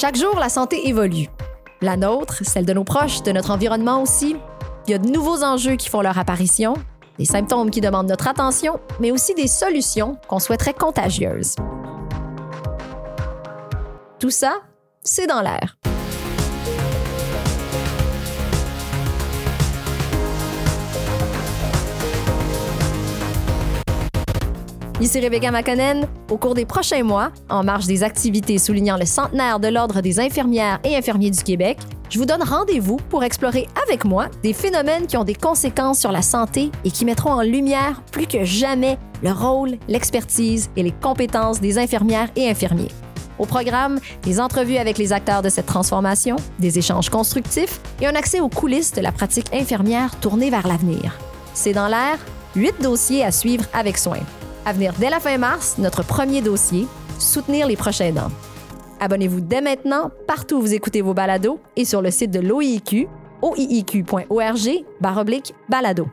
Chaque jour, la santé évolue. La nôtre, celle de nos proches, de notre environnement aussi. Il y a de nouveaux enjeux qui font leur apparition, des symptômes qui demandent notre attention, mais aussi des solutions qu'on souhaiterait contagieuses. Tout ça, c'est dans l'air. Ici Rebecca Makonnen. Au cours des prochains mois, en marge des activités soulignant le centenaire de l'Ordre des infirmières et infirmiers du Québec, je vous donne rendez-vous pour explorer avec moi des phénomènes qui ont des conséquences sur la santé et qui mettront en lumière plus que jamais le rôle, l'expertise et les compétences des infirmières et infirmiers. Au programme, des entrevues avec les acteurs de cette transformation, des échanges constructifs et un accès aux coulisses de la pratique infirmière tournée vers l'avenir. C'est dans l'air, huit dossiers à suivre avec soin. À venir dès la fin mars, notre premier dossier, soutenir les prochains dents. Abonnez-vous dès maintenant partout où vous écoutez vos balados et sur le site de l'OIQ, oiq.org, balado.